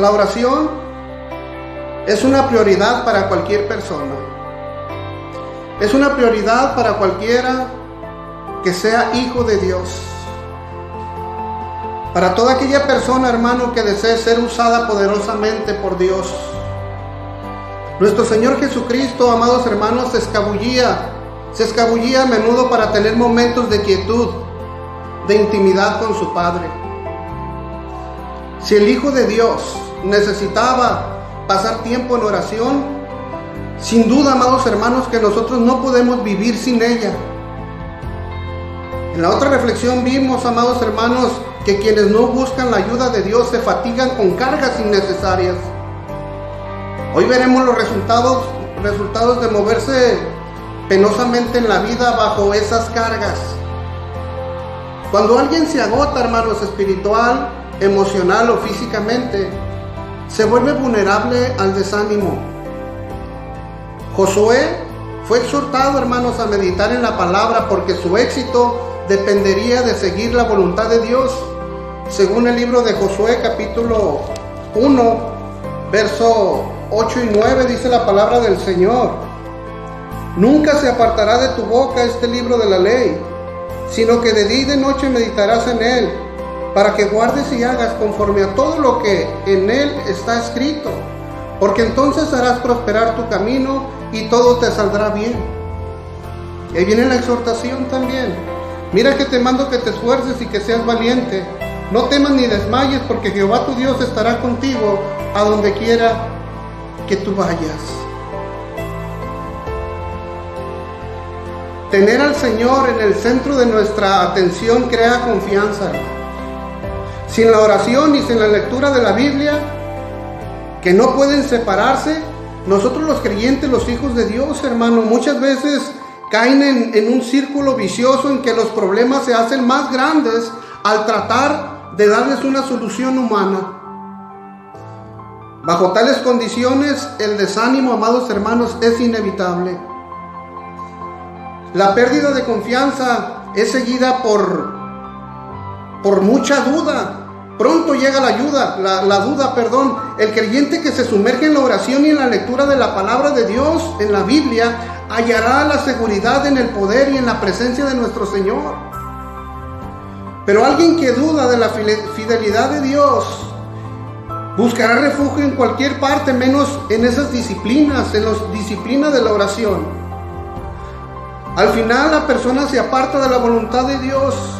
la oración es una prioridad para cualquier persona. Es una prioridad para cualquiera que sea hijo de Dios. Para toda aquella persona, hermano, que desee ser usada poderosamente por Dios. Nuestro Señor Jesucristo, amados hermanos, se escabullía, se escabullía a menudo para tener momentos de quietud, de intimidad con su Padre. Si el Hijo de Dios necesitaba pasar tiempo en oración, sin duda, amados hermanos, que nosotros no podemos vivir sin ella. En la otra reflexión vimos, amados hermanos, que quienes no buscan la ayuda de Dios se fatigan con cargas innecesarias. Hoy veremos los resultados, resultados de moverse penosamente en la vida bajo esas cargas. Cuando alguien se agota, hermanos, espiritual, emocional o físicamente, se vuelve vulnerable al desánimo. Josué fue exhortado, hermanos, a meditar en la palabra porque su éxito dependería de seguir la voluntad de Dios. Según el libro de Josué capítulo 1, verso 8 y 9 dice la palabra del Señor. Nunca se apartará de tu boca este libro de la ley, sino que de día y de noche meditarás en él, para que guardes y hagas conforme a todo lo que en él está escrito, porque entonces harás prosperar tu camino y todo te saldrá bien. Y viene la exhortación también. Mira que te mando que te esfuerces y que seas valiente. No temas ni desmayes, porque Jehová tu Dios estará contigo a donde quiera que tú vayas. Tener al Señor en el centro de nuestra atención crea confianza. Sin la oración y sin la lectura de la Biblia, que no pueden separarse, nosotros los creyentes, los hijos de Dios, hermano, muchas veces caen en, un círculo vicioso en que los problemas se hacen más grandes al tratar de darles una solución humana. Bajo tales condiciones, el desánimo, amados hermanos, es inevitable. La pérdida de confianza es seguida por, por mucha duda. Pronto llega la ayuda, la, duda, perdón. El creyente que se sumerge en la oración y en la lectura de la palabra de Dios en la Biblia hallará la seguridad en el poder y en la presencia de nuestro Señor. Pero alguien que duda de la fidelidad de Dios buscará refugio en cualquier parte, menos en esas disciplinas, en las disciplinas de la oración. Al final la persona se aparta de la voluntad de Dios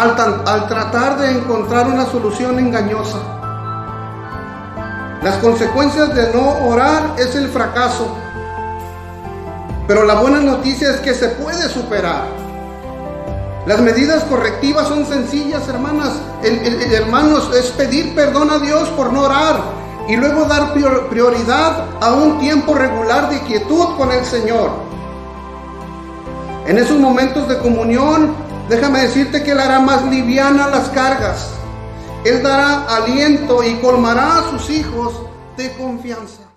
al, tratar de encontrar una solución engañosa. Las consecuencias de no orar es el fracaso pero la buena noticia es que se puede superar. Las medidas correctivas son sencillas, hermanas. hermanos, es pedir perdón a Dios por no orar y luego dar prioridad a un tiempo regular de quietud con el Señor. En esos momentos de comunión, déjame decirte que Él hará más liviana las cargas. Él dará aliento y colmará a sus hijos de confianza.